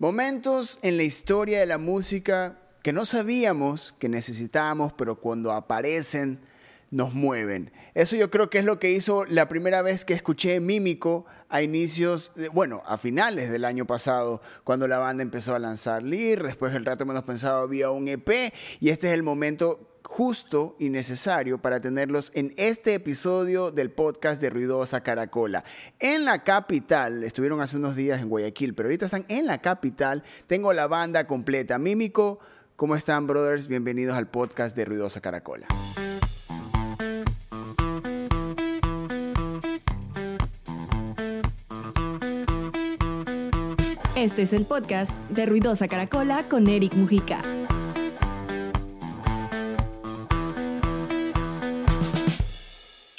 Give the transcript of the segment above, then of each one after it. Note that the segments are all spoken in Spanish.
Momentos en la historia de la música que no sabíamos que necesitábamos, pero cuando aparecen nos mueven. Eso yo creo que es lo que hizo la primera vez que escuché Mímico a inicios, bueno, a finales del año pasado, cuando la banda empezó a lanzar Lear, después el rato menos pensado había un EP, y este es el momento justo y necesario para tenerlos en este episodio del podcast de Ruidosa Caracola. En la capital, estuvieron hace unos días en Guayaquil, pero ahorita están en la capital, tengo la banda completa. Mímico, ¿cómo están, brothers? Bienvenidos al podcast de Ruidosa Caracola. Este es el podcast de Ruidosa Caracola con Eric Mujica.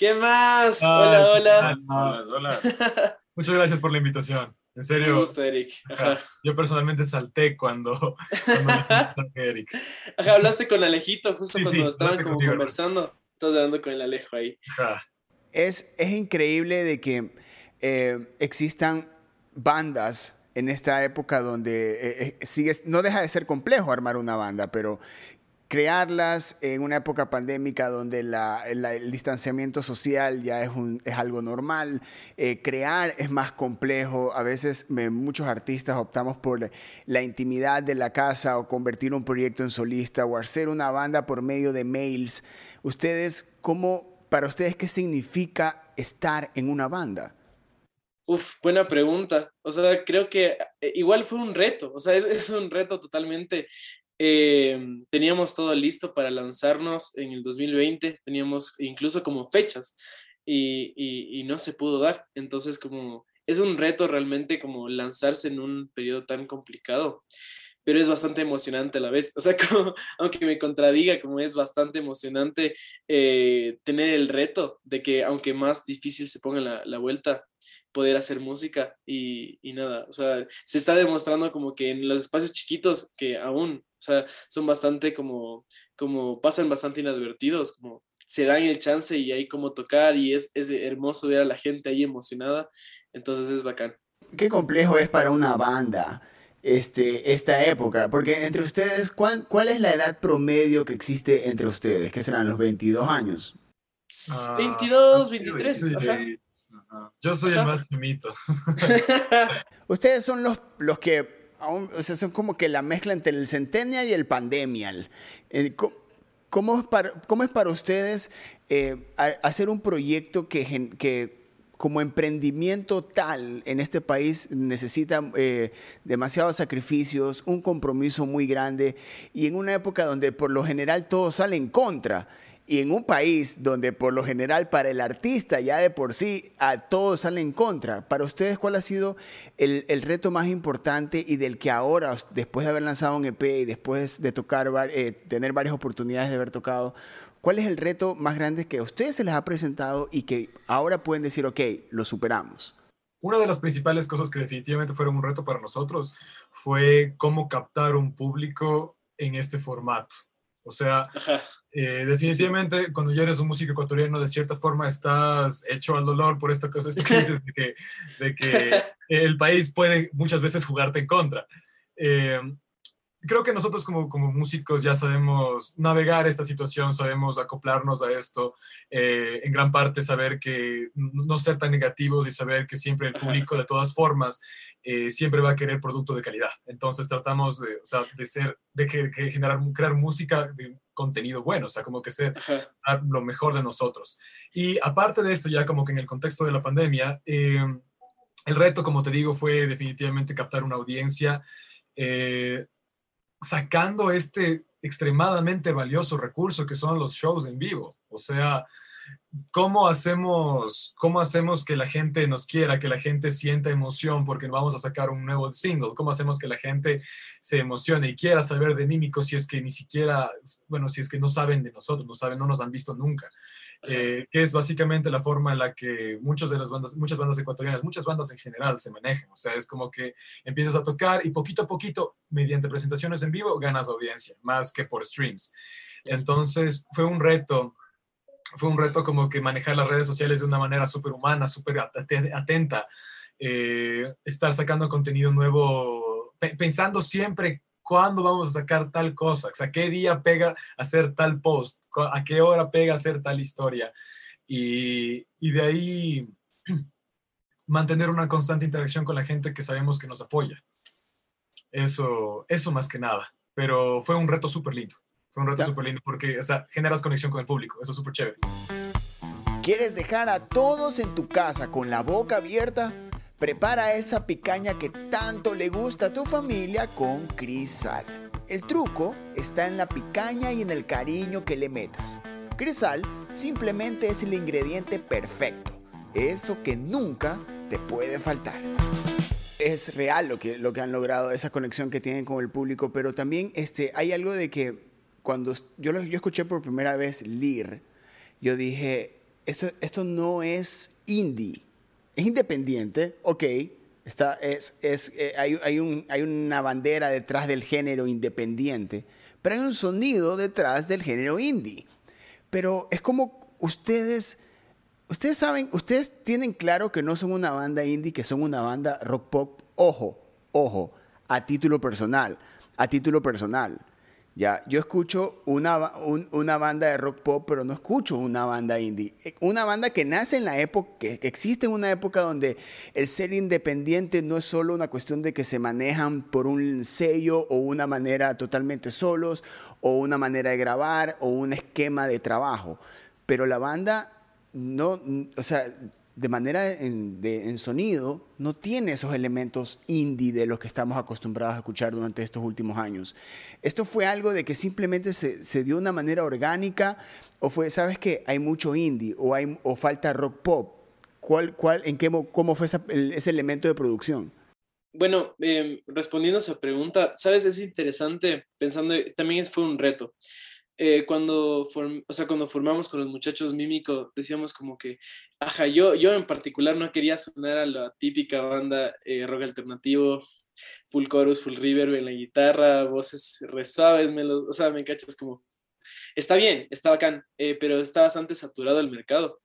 ¿Qué más? hola, hola. Hola, hola. Muchas gracias por la invitación. En serio. Me gusta, Eric. Yo personalmente salté cuando, cuando me Eric. Ajá, hablaste con Alejito justo cuando estaban como conversando. Estás hablando con el Alejo ahí. Es, es increíble de que eh, existan bandas en esta época donde eh, eh, sigue, no deja de ser complejo armar una banda, pero crearlas en una época pandémica donde el distanciamiento social ya es, algo normal, eh, crear es más complejo, a veces muchos artistas optamos por la intimidad de la casa o convertir un proyecto en solista o hacer una banda por medio de mails. Ustedes, ¿cómo, para ustedes, qué significa estar en una banda? Uf, buena pregunta. O sea, creo que eh, igual fue un reto, o sea, es un reto totalmente eh, teníamos todo listo para lanzarnos en el 2020, teníamos incluso como fechas y, no se pudo dar. Entonces, como es un reto realmente como lanzarse en un periodo tan complicado, pero es bastante emocionante a la vez. O sea, como, aunque me contradiga, como es bastante emocionante eh, tener el reto de que aunque más difícil se ponga la, la vuelta, poder hacer música y, y, nada, o sea, se está demostrando como que en los espacios chiquitos que aún, o sea, son bastante como, como pasan bastante inadvertidos, como se dan el chance y hay como tocar y es, es hermoso ver a la gente ahí emocionada, entonces es bacán. Qué complejo es para una banda este, esta época, porque entre ustedes, ¿cuál, ¿cuál es la edad promedio que existe entre ustedes? ¿Qué serán los 22 años? 22, 23, ajá. Yo soy el más chimito. Ustedes son los, los que o sea, son como que la mezcla entre el Centennial y el Pandemial. Eh, ¿Cómo es para, cómo es para ustedes eh, hacer un proyecto que, que como emprendimiento tal en este país necesita eh, demasiados sacrificios, un compromiso muy grande y en una época donde por lo general todo sale en contra? Y en un país donde por lo general para el artista ya de por sí a todos sale en contra, para ustedes cuál ha sido el, reto más importante y del que ahora, después de haber lanzado un EP y después de tocar, eh, tener varias oportunidades de haber tocado, cuál es el reto más grande que a ustedes se les ha presentado y que ahora pueden decir, ok, lo superamos? Una de las principales cosas que definitivamente fueron un reto para nosotros fue cómo captar un público en este formato. O sea, eh, definitivamente cuando ya eres un músico ecuatoriano, de cierta forma estás hecho al dolor por esta cosa de que, de que el país puede muchas veces jugarte en contra. Eh, creo que nosotros como, como músicos ya sabemos navegar esta situación, sabemos acoplarnos a esto, eh, en gran parte saber que no ser tan negativos y saber que siempre el público de todas formas eh, siempre va a querer producto de calidad. Entonces tratamos de, o sea, de ser, de que, generar, crear música de contenido bueno, o sea, como que ser lo mejor de nosotros. Y aparte de esto, ya como que en el contexto de la pandemia, eh, el reto, como te digo, fue definitivamente captar una audiencia sacando este extremadamente valioso recurso que son los shows en vivo. O sea, ¿cómo hacemos, cómo hacemos que la gente nos quiera, que la gente sienta emoción porque vamos a sacar un nuevo single? ¿Cómo hacemos que la gente se emocione y quiera saber de Mímico si es que ni siquiera, bueno, si es que no saben de nosotros, no saben, no nos han visto nunca? Eh, que es básicamente la forma en la que muchas de las bandas, muchas bandas ecuatorianas, muchas bandas en general se manejan. O sea, es como que empiezas a tocar y poquito a poquito, mediante presentaciones en vivo, ganas audiencia, más que por streams. Entonces, fue un reto, fue un reto como que manejar las redes sociales de una manera súper humana, súper atenta, eh, estar sacando contenido nuevo pensando siempre cuándo vamos a sacar tal cosa, o sea, qué día pega hacer tal post, a qué hora pega hacer tal historia. Y, y de ahí mantener una constante interacción con la gente que sabemos que nos apoya. Eso, eso más que nada. Pero fue un reto súper lindo. Fue un reto súper lindo porque o sea, generas conexión con el público. Eso es súper chévere. ¿Quieres dejar a todos en tu casa con la boca abierta? Prepara esa picaña que tanto le gusta a tu familia con Crisal. El truco está en la picaña y en el cariño que le metas. Crisal simplemente es el ingrediente perfecto, eso que nunca te puede faltar. Es real lo que, lo que han logrado, esa conexión que tienen con el público, pero también este, hay algo de que cuando yo, yo escuché por primera vez Lear, yo dije, esto, esto no es indie es independiente, ok, está, es, es, eh, hay, hay, un, hay una bandera detrás del género independiente, pero hay un sonido detrás del género indie. Pero es como ustedes, ustedes saben, ustedes tienen claro que no son una banda indie, que son una banda rock pop, ojo, ojo, a título personal, a título personal. Ya, yo escucho una, una banda de rock pop, pero no escucho una banda indie. Una banda que nace en la época, que, existe en una época donde el ser independiente no es solo una cuestión de que se manejan por un sello o una manera totalmente solos, o una manera de grabar, o un esquema de trabajo. Pero la banda no, o sea, de manera en, sonido no tiene esos elementos indie de los que estamos acostumbrados a escuchar durante estos últimos años. Esto fue algo de que simplemente se, se dio de una manera orgánica o fue, ¿sabes qué? Hay mucho indie o, hay, o falta rock pop. ¿Cuál, cuál, en qué, ¿Cómo fue ese elemento de producción? Bueno, em, respondiendo a esa pregunta, ¿sabes? Es interesante pensando, también fue un reto. Eh, cuando, o sea, cuando formamos con los muchachos Mímico, decíamos como que, ajá, yo, yo en particular no quería sonar a la típica banda eh, rock alternativo, full chorus, full reverb en la guitarra, voces re suaves, o sea, me cachas como, está bien, está bacán, eh, pero está bastante saturado el mercado.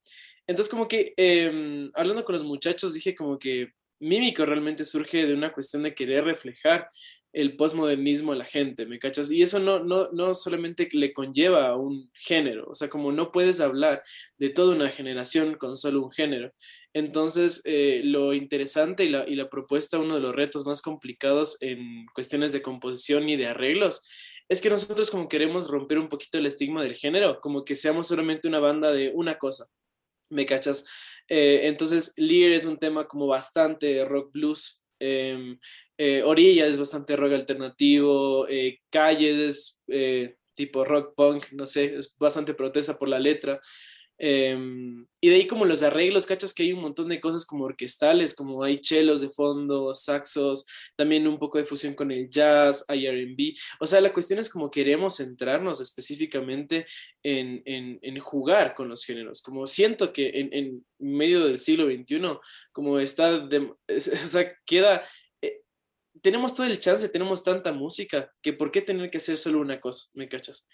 Entonces como que, em, hablando con los muchachos, dije como que Mímico realmente surge de una cuestión de querer reflejar el postmodernismo a la gente, ¿me cachas? Y eso no, no, no solamente le conlleva a un género, o sea, como no puedes hablar de toda una generación con solo un género. Entonces, eh, lo interesante y la, y la propuesta, uno de los retos más complicados en cuestiones de composición y de arreglos, es que nosotros como queremos romper un poquito el estigma del género, como que seamos solamente una banda de una cosa, ¿me cachas? Eh, entonces, Lear es un tema como bastante rock blues, eh, eh, Orilla es bastante rock alternativo, eh, Calles es eh, tipo rock punk, no sé, es bastante protesta por la letra. Em, y de ahí como los arreglos, cachas que hay un montón de cosas como orquestales, como hay chelos de fondo, saxos, también un poco de fusión con el jazz, hay RB. O sea, la cuestión es como queremos centrarnos específicamente en, en, jugar con los géneros. Como siento que en, en medio del siglo XXI, como está, o sea, queda tenemos todo el chance, tenemos tanta música, que por qué tener que hacer solo una cosa, ¿me cachas?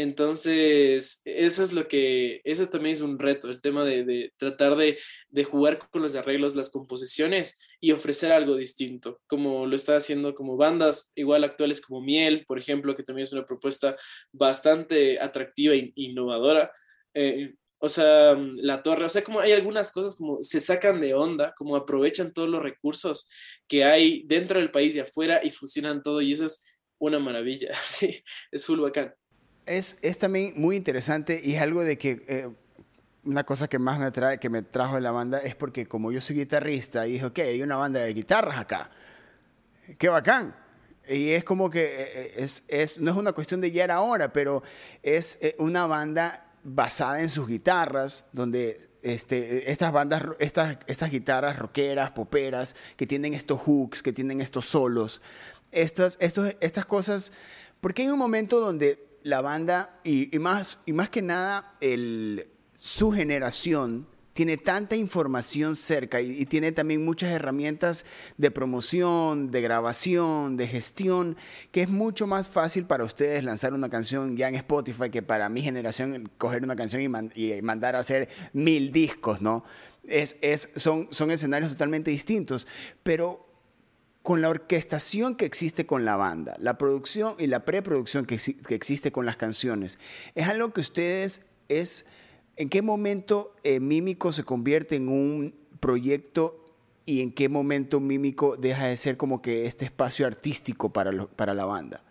Entonces, eso es lo que, eso también es un reto, el tema de, tratar de, jugar con los arreglos, las composiciones y ofrecer algo distinto, como lo está haciendo como bandas igual actuales como Miel, por ejemplo, que también es una propuesta bastante atractiva e innovadora. Eh, o sea, la torre, o sea, como hay algunas cosas como se sacan de onda, como aprovechan todos los recursos que hay dentro del país y afuera y fusionan todo y eso es una maravilla, sí, es full bacán. Es, es también muy interesante y es algo de que eh, una cosa que más me trae, que me trajo de la banda es porque como yo soy guitarrista y dije, ok, hay una banda de guitarras acá, qué bacán. Y es como que eh, eh, es, es, no es una cuestión de ya era ahora, pero es una banda basada en sus guitarras, donde este, estas bandas, estas, estas guitarras rockeras, poperas, que tienen estos hooks, que tienen estos solos, estas, estos, estas cosas, porque hay un momento donde la banda, y, y más, y más que nada su generación, tiene tanta información cerca y, tiene también muchas herramientas de promoción, de grabación, de gestión, que es mucho más fácil para ustedes lanzar una canción ya en Spotify que para mi generación coger una canción y, mandar a hacer mil discos, ¿no? Es, es, son, son escenarios totalmente distintos, pero con la orquestación que existe con la banda, la producción y la preproducción que, existe con las canciones, ¿es algo que ustedes es, en qué momento eh, Mímico se convierte en un proyecto y en qué momento Mímico deja de ser como que este espacio artístico para, para la banda?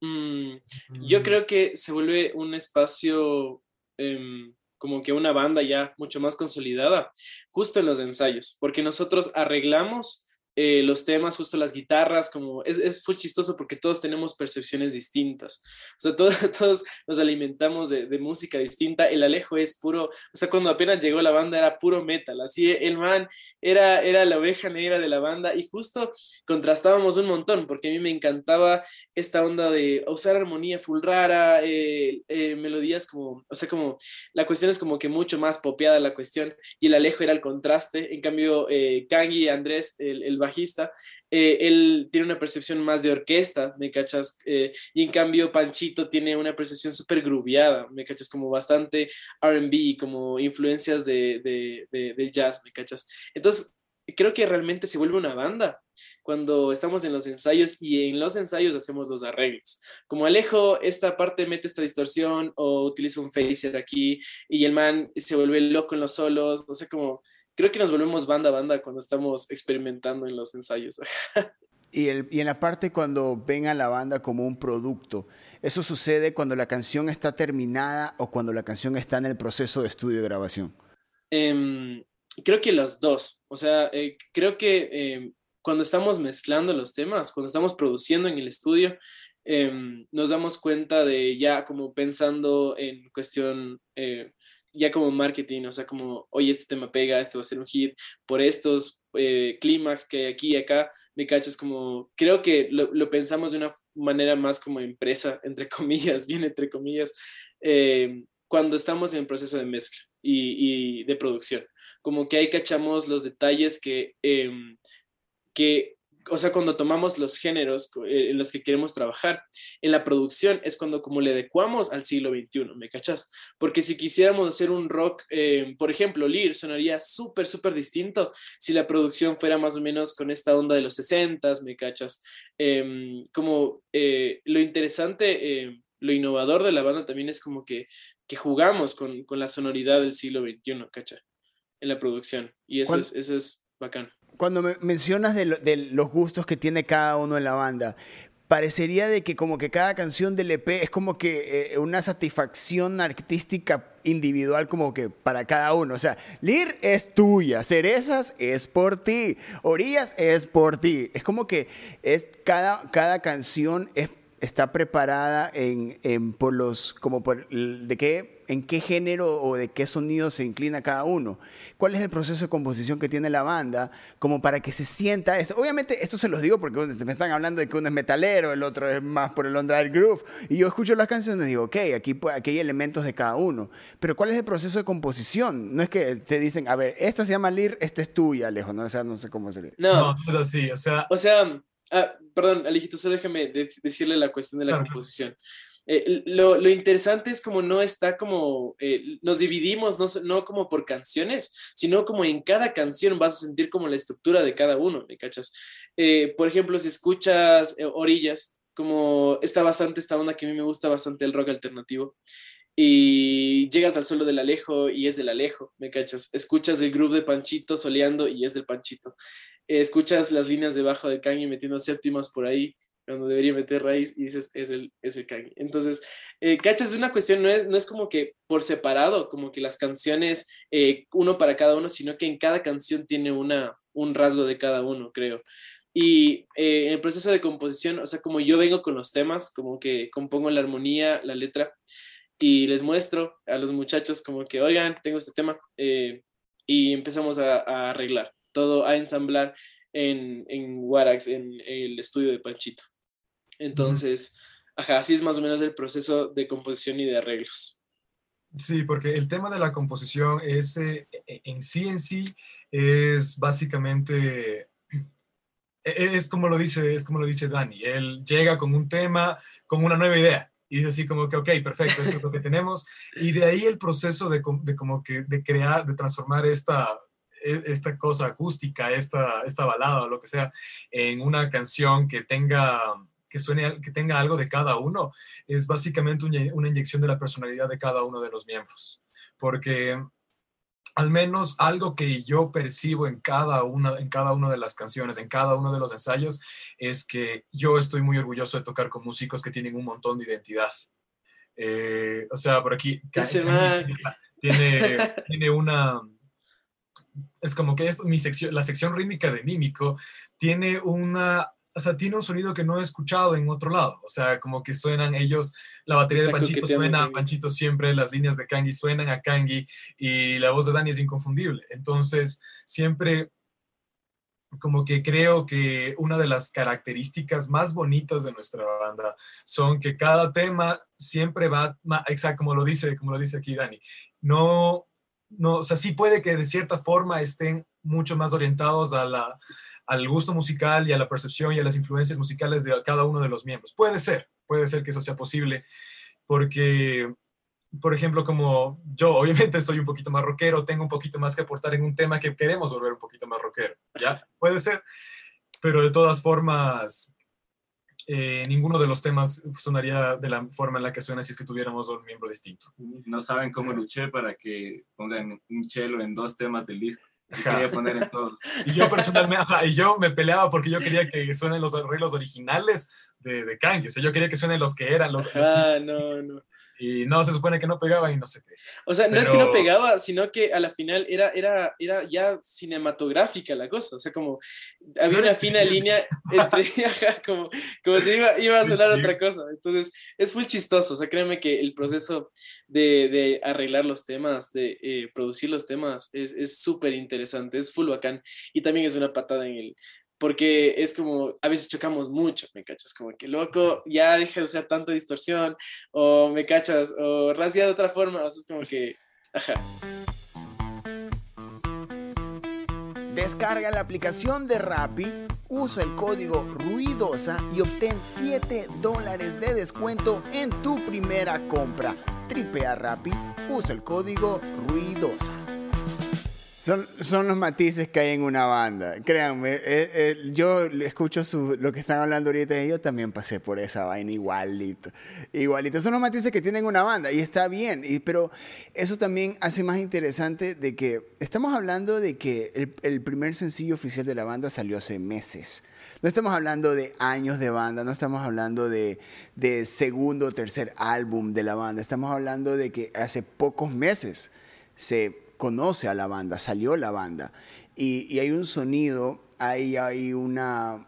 Mm, yo creo que se vuelve un espacio em, como que una banda ya mucho más consolidada justo en los ensayos, porque nosotros arreglamos eh, los temas, justo las guitarras, como es, es muy chistoso porque todos tenemos percepciones distintas. O sea, todos, todos nos alimentamos de, de, música distinta. El Alejo es puro, o sea, cuando apenas llegó la banda era puro metal. Así el man era, era la oveja negra de la banda y justo contrastábamos un montón porque a mí me encantaba esta onda de usar armonía full rara, eh, eh, melodías como, o sea, como la cuestión es como que mucho más popeada la cuestión y el Alejo era el contraste. En cambio, Kangi y Andrés, el, el bajista, eh, él tiene una percepción más de orquesta, ¿me cachas? Eh, y en cambio Panchito tiene una percepción súper grubiada, ¿me cachas? Como bastante RB, como influencias de, de, jazz, ¿me cachas? Entonces, creo que realmente se vuelve una banda cuando estamos en los ensayos y en los ensayos hacemos los arreglos. Como Alejo, esta parte mete esta distorsión o utiliza un phaser aquí y el man se vuelve loco en los solos, no sé, como creo que nos volvemos banda a banda cuando estamos experimentando en los ensayos. y, el, y en la parte cuando ven a la banda como un producto, ¿eso sucede cuando la canción está terminada o cuando la canción está en el proceso de estudio y grabación? Eh, creo que las dos. O sea, eh, creo que eh, cuando estamos mezclando los temas, cuando estamos produciendo en el estudio, em, nos damos cuenta de ya como pensando en cuestión eh, ya como marketing, o sea, como, oye, este tema pega, este va a ser un hit, por estos eh, clímax que hay aquí y acá, me cachas como, creo que lo, pensamos de una manera más como empresa, entre comillas, bien entre comillas, eh, cuando estamos en proceso de mezcla y, de producción. Como que ahí cachamos los detalles que, em, que o sea, cuando tomamos los géneros eh, en los que queremos trabajar, en la producción es cuando como le adecuamos al siglo XXI, ¿me cachas? Porque si quisiéramos hacer un rock, eh, por ejemplo, Lear sonaría súper, súper distinto si la producción fuera más o menos con esta onda de los 60, ¿me cachas? Em, como eh, lo interesante, lo innovador de la banda también es como que, que jugamos con, con la sonoridad del siglo XXI, ¿cachai? En la producción. Y eso es, eso es bacán cuando me mencionas de, los gustos que tiene cada uno en la banda, parecería de que como que cada canción del EP es como que eh, una satisfacción artística individual como que para cada uno. O sea, Lir es tuya, Cerezas es por ti, Orillas es por ti. Es como que es cada, cada canción es está preparada en, en, por los, como por, de qué, en qué género o de qué sonido se inclina cada uno. ¿Cuál es el proceso de composición que tiene la banda como para que se sienta esto? Obviamente esto se los digo porque me están hablando de que uno es metalero, el otro es más por el onda del groove, y yo escucho las canciones y digo, ok, aquí, aquí hay elementos de cada uno, pero ¿cuál es el proceso de composición? No es que se dicen, a ver, esta se llama Lir, esta es tuya, lejos, ¿no? O sea, no sé cómo se. No, no es así, o sea... O sea Ah, perdón, Alejito, solo déjame decirle la cuestión de la composición. Eh, lo, lo, interesante es como no está como, eh, nos dividimos no, no, como por canciones, sino como en cada canción vas a sentir como la estructura de cada uno, ¿me cachas? Eh, por ejemplo, si escuchas Orillas, como está bastante esta onda que a mí me gusta bastante el rock alternativo, y llegas al suelo del Alejo y es del Alejo, ¿me cachas? Escuchas el groove de Panchito soleando y es del Panchito escuchas las líneas debajo del Kanye metiendo séptimas por ahí, cuando debería meter raíz y dices, es el, es el Kanye. Entonces, eh, cachas, es una cuestión, no es, no es como que por separado, como que las canciones, eh, uno para cada uno, sino que en cada canción tiene una, un rasgo de cada uno, creo. Y eh, en el proceso de composición, o sea, como yo vengo con los temas, como que compongo la armonía, la letra, y les muestro a los muchachos como que, oigan, tengo este tema, y empezamos a, arreglar todo a ensamblar en, en Warax, en el estudio de Panchito. Entonces, ajá, así es más o menos el proceso de composición y de arreglos. Sí, porque el tema de la composición es, eh, e, en sí en sí es básicamente e, e, es como lo dice es como lo dice Dani él llega con un tema con una nueva idea y dice así como que ok perfecto esto es lo que tenemos y de ahí el proceso de, de como que de crear de transformar esta e, esta cosa acústica, esta, esta balada o lo que sea, en una canción que tenga que suene, que tenga algo de cada uno, es básicamente una inyección de la personalidad de cada uno de los miembros. Porque al menos algo que yo percibo en cada una en cada una de las canciones, en cada uno de los ensayos, es que yo estoy muy orgulloso de tocar con músicos que tienen un montón de identidad. Eh, o sea, por aquí tiene, tiene una es como que esto, mi sección, la sección rítmica de Mímico tiene una, o sea, tiene un sonido que no he escuchado en otro lado. O sea, como que suenan ellos, la batería de Panchito suena a Panchito siempre, las líneas de Kangi suenan a Kangi y la voz de Dani es inconfundible. Entonces, siempre como que creo que una de las características más bonitas de nuestra banda son que cada tema siempre va, exacto como lo dice, como lo dice aquí Dani, no no, o sea, sí puede que de cierta forma estén mucho más orientados a la, al gusto musical y a la percepción y a las influencias musicales de cada uno de los miembros. Puede ser, puede ser que eso sea posible, porque, por ejemplo, como yo obviamente soy un poquito más rockero, tengo un poquito más que aportar en un tema que queremos volver un poquito más rockero, ¿ya? Puede ser, pero de todas formas, eh, ninguno de los temas sonaría de la forma en la que suena si es que tuviéramos un miembro distinto. No saben cómo luché para que pongan un chelo en dos temas del disco. Quería poner en todos. Y yo personalmente, y yo me peleaba porque yo quería que suenen los arreglos originales de, de Kanye. O sea, yo quería que suenen los que eran los. Ah, no, no y no, se supone que no pegaba y no sé qué. O sea, no es que no pegaba, sino que a la final era, era, era ya cinematográfica la cosa, o sea, como había una fina línea entre, como, como si iba, iba a sonar otra cosa, entonces es muy chistoso, o sea, créeme que el proceso de, de arreglar los temas, de eh, producir los temas, es súper interesante, es full bacán, y también es una patada en el, porque es como, a veces chocamos mucho, ¿me cachas? Como que loco, ya deja de usar tanto distorsión, o me cachas, o rasga de otra forma, o sea, es como que, ajá. Descarga la aplicación de Rappi, usa el código RUIDOSA y obtén 7 dólares de descuento en tu primera compra. Tripea Rappi, usa el código RUIDOSA. Son, los matices que hay en una banda. Créanme, eh, eh, yo escucho lo que están hablando ahorita y yo también pasé por esa vaina igualito. Igualito. Son los matices que tienen una banda y está bien. pero eso también hace más interesante de que estamos hablando de que el, primer sencillo oficial de la banda salió hace meses. No estamos hablando de años de banda, no estamos hablando de, de segundo o tercer álbum de la banda. Estamos hablando de que hace pocos meses se conoce a la banda, salió la banda. Y, hay un sonido, hay, hay una,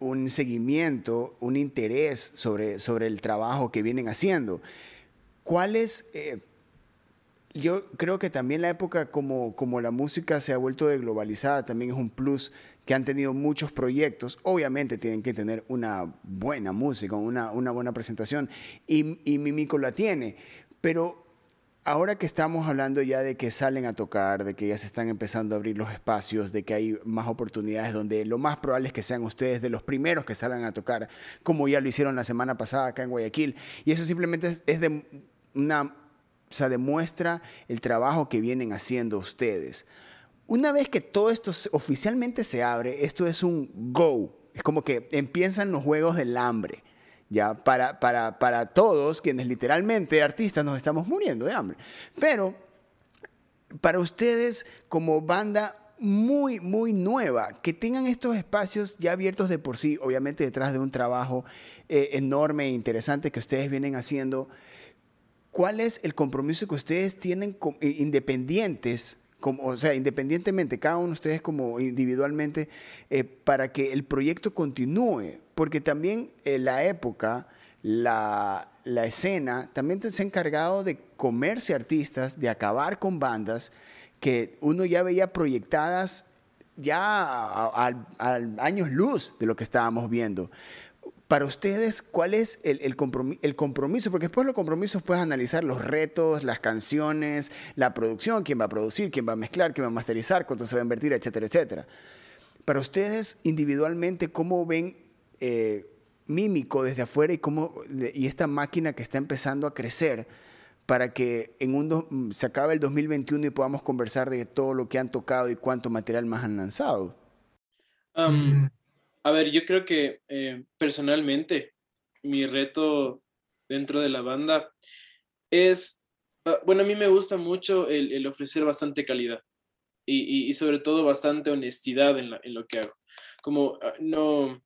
un seguimiento, un interés sobre, sobre el trabajo que vienen haciendo. ¿Cuál es, eh, yo creo que también la época como, como la música se ha vuelto de globalizada también es un plus que han tenido muchos proyectos. Obviamente tienen que tener una buena música, una, una buena presentación y, y Mimico la tiene, pero ahora que estamos hablando ya de que salen a tocar, de que ya se están empezando a abrir los espacios, de que hay más oportunidades donde lo más probable es que sean ustedes de los primeros que salgan a tocar, como ya lo hicieron la semana pasada acá en Guayaquil. Y eso simplemente es, de una, o sea, demuestra el trabajo que vienen haciendo ustedes. Una vez que todo esto oficialmente se abre, esto es un go. Es como que empiezan los juegos del hambre ya para, para, para todos quienes literalmente artistas nos estamos muriendo de hambre. Pero para ustedes como banda muy, muy nueva, que tengan estos espacios ya abiertos de por sí, obviamente detrás de un trabajo eh, enorme e interesante que ustedes vienen haciendo, ¿cuál es el compromiso que ustedes tienen eh, independientes como, o sea, independientemente, cada uno de ustedes como individualmente, eh, para que el proyecto continúe, porque también en la época, la, la escena, también se ha encargado de comerse artistas, de acabar con bandas que uno ya veía proyectadas ya a, años luz de lo que estábamos viendo. Para ustedes, ¿cuál es el, compromiso? Porque después los compromisos puedes analizar los retos, las canciones, la producción, quién va a producir, quién va a mezclar, quién va a masterizar, cuánto se va a invertir, etcétera, etcétera. Para ustedes, individualmente, ¿cómo ven eh, Mímico desde afuera y, cómo, y esta máquina que está empezando a crecer? para que en un se acabe el 2021 y podamos conversar de todo lo que han tocado y cuánto material más han lanzado? Mm. A ver, yo creo que eh, personalmente mi reto dentro de la banda es, ah, bueno, a mí me gusta mucho el, ofrecer bastante calidad y, sobre todo bastante honestidad en, lo que hago. Como ah, no,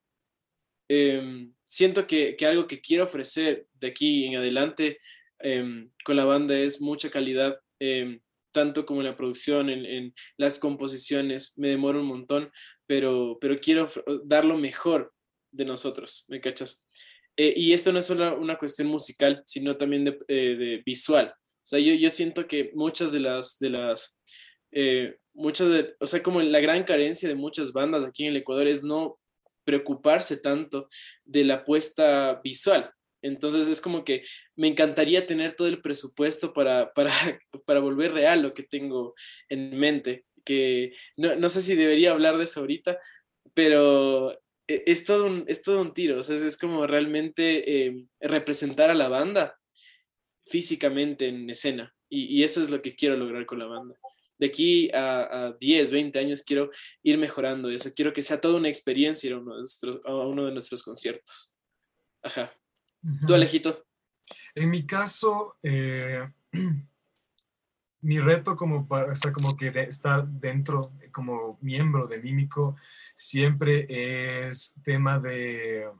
em, siento que, algo que quiero ofrecer de aquí en adelante em, con la banda es mucha calidad, em, tanto como en la producción, en, las composiciones, me demoro un montón, pero, pero quiero dar lo mejor de nosotros, ¿me cachas? Eh, y esto no es solo una cuestión musical, sino también de, eh, visual. O sea, yo, yo, siento que muchas de las, de las, eh, muchas de, o sea, como la gran carencia de muchas bandas aquí en el Ecuador es no preocuparse tanto de la apuesta visual. Entonces es como que me encantaría tener todo el presupuesto para, para, para volver real lo que tengo en mente, que no, no sé si debería hablar de eso ahorita, pero e, es todo un, es todo un tiro, o sea, es como realmente em, representar a la banda físicamente en escena. Y, eso es lo que quiero lograr con la banda. De aquí a, a, 10, 20 años quiero ir mejorando eso. Quiero que sea toda una experiencia ir uno de nuestros, a uno de nuestros conciertos. Ajá. ¿Tú, Alejito? En mi caso, eh, mi reto como para, o como que estar dentro, como miembro de Mímico, siempre es tema de,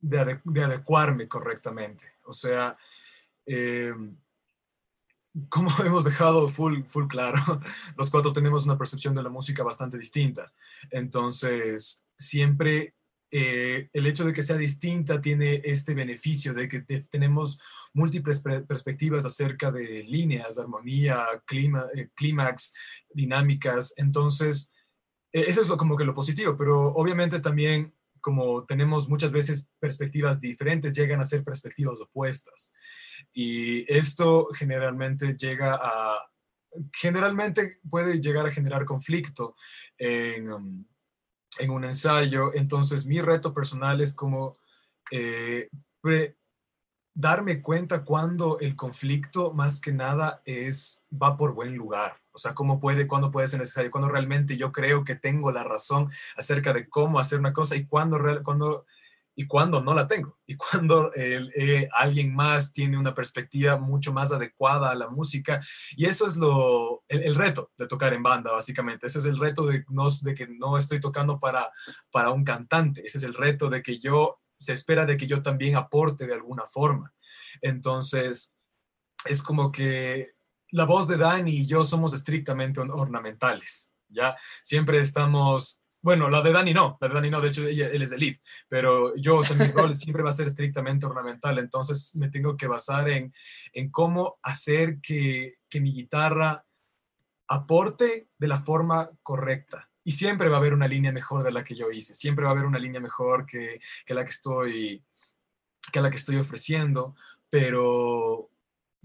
de, adecuarme correctamente. O sea, eh, como hemos dejado full, full claro, los cuatro tenemos una percepción de la música bastante distinta. Entonces, siempre eh, el hecho de que sea distinta tiene este beneficio de que tenemos múltiples perspectivas acerca de líneas, armonía, clima, eh, clímax, dinámicas. Entonces, e-, eso es lo, como que lo positivo, pero obviamente también como tenemos muchas veces perspectivas diferentes, llegan a ser perspectivas opuestas. Y esto generalmente llega a, generalmente puede llegar a generar conflicto en, um, en un ensayo. Entonces, mi reto personal es como eh, darme cuenta cuando el conflicto más que nada es va por buen lugar. O sea, cómo puede, cuándo puede ser necesario, cuando realmente yo creo que tengo la razón acerca de cómo hacer una cosa y cuándo, cuando, y cuando no la tengo. Y cuando eh, alguien más tiene una perspectiva mucho más adecuada a la música. Y eso es lo, el, reto de tocar en banda, básicamente. Ese es el reto de, no, de que no estoy tocando para, para un cantante. Ese es el reto de que yo se espera de que yo también aporte de alguna forma. Entonces, es como que la voz de Dani y yo somos estrictamente ornamentales, ¿ya? Siempre estamos, bueno, la de Dani no, la de Dani no, de hecho él es el lead, pero yo, o sea, mi rol siempre va a ser estrictamente ornamental, entonces me tengo que basar en, en cómo hacer que, que mi guitarra aporte de la forma correcta, y siempre va a haber una línea mejor de la que yo hice, siempre va a haber una línea mejor que, que la que estoy que la que estoy ofreciendo, pero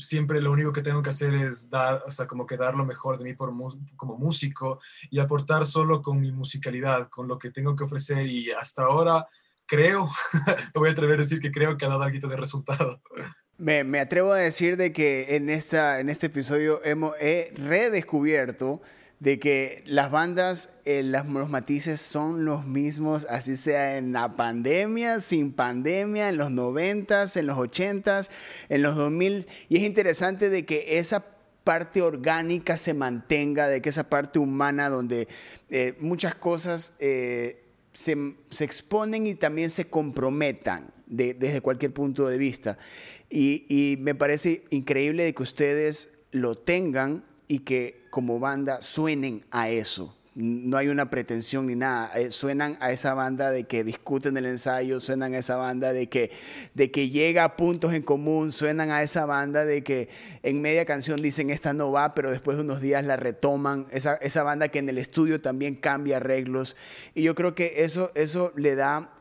siempre lo único que tengo que hacer es dar, o sea, como que dar lo mejor de mí como músico y aportar solo con mi musicalidad, con lo que tengo que ofrecer y hasta ahora creo, me voy a atrever a decir que creo que ha dado algo de resultado. Me, me, atrevo a decir de que en, esta, en este episodio hemos, he redescubierto de que las bandas, eh, los matices son los mismos, así sea en la pandemia, sin pandemia, en los 90 en los 80 en los 2000. Y es interesante de que esa parte orgánica se mantenga, de que esa parte humana donde eh, muchas cosas eh, se, exponen y también se comprometan desde cualquier punto de vista. Y, y me parece increíble de que ustedes lo tengan y que como banda suenen a eso. No hay una pretensión ni nada. Eh, suenan a esa banda de que discuten el ensayo, suenan a esa banda de que, de que llega a puntos en común, suenan a esa banda de que en media canción dicen esta no va, pero después de unos días la retoman. Esa, esa banda que en el estudio también cambia arreglos. Y yo creo que eso, eso le da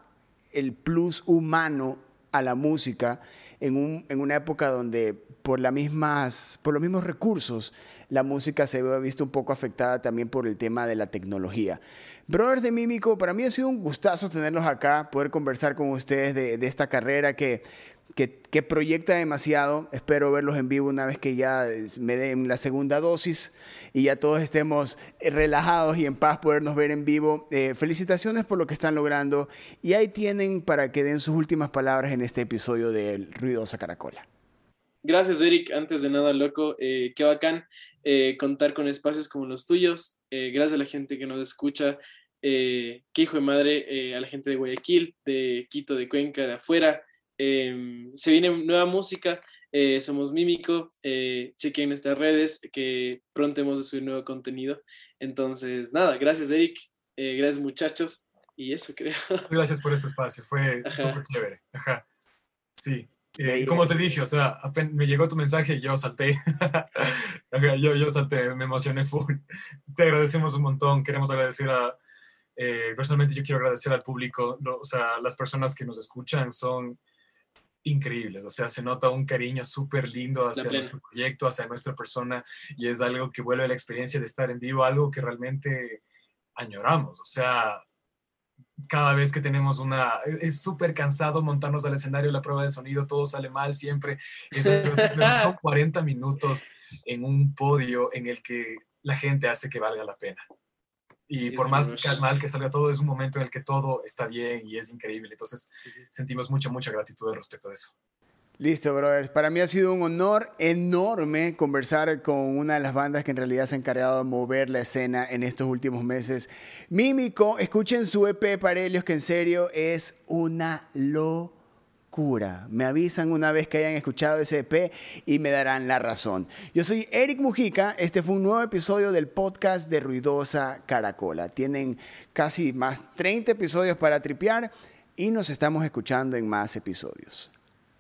el plus humano a la música en, un, en una época donde por, las mismas, por los mismos recursos la música se ve visto un poco afectada también por el tema de la tecnología. Brothers de Mímico, para mí ha sido un gustazo tenerlos acá, poder conversar con ustedes de, esta carrera que, que, proyecta demasiado. Espero verlos en vivo una vez que ya me den la segunda dosis y ya todos estemos eh, relajados y en paz podernos ver en vivo. Eh, felicitaciones por lo que están logrando y ahí tienen para que den sus últimas palabras en este episodio de Ruidosa Caracola. Gracias, Eric. Antes de nada, loco, eh, qué bacán contar con espacios como los tuyos. gracias a la gente que nos escucha. qué hijo de madre a la gente de Guayaquil, de Quito, de Cuenca, de afuera. Em, se viene nueva música, eh, somos Mímico, eh, chequen nuestras redes que pronto hemos de subir nuevo contenido. Entonces, nada, gracias Eric, eh, gracias muchachos y eso creo. Gracias por este espacio, fue súper chévere. Ajá. Sí, eh, como te dije, o sea, me llegó tu mensaje y yo salté. yo, yo salté, me emocioné full. Te agradecemos un montón. Queremos agradecer a. personalmente, yo quiero agradecer al público. o sea, las personas que nos escuchan son increíbles, o sea, se nota un cariño súper lindo hacia nuestro proyecto, hacia nuestra persona, y es algo que vuelve a la experiencia de estar en vivo, algo que realmente añoramos, o sea, cada vez que tenemos una, e-, es súper cansado montarnos al escenario, la prueba de sonido, todo sale mal siempre, son 40 minutos en un podio en el que la gente hace que valga la pena. Y por más mal que salga todo, es un momento en el que todo está bien y es increíble. Entonces sentimos mucha, mucha gratitud respecto a eso. Listo, brothers. Para mí ha sido un honor enorme conversar con una de las bandas que en realidad se ha encargado de mover la escena en estos últimos meses. Mímico, escuchen su EP Parelios, que en serio es una locura cura. Me avisan una vez que hayan escuchado ese EP y me darán la razón. Yo soy Eric Mujica. Este fue un nuevo episodio del podcast de Ruidosa Caracola. Tienen casi más 30 episodios para tripear y nos estamos escuchando en más episodios.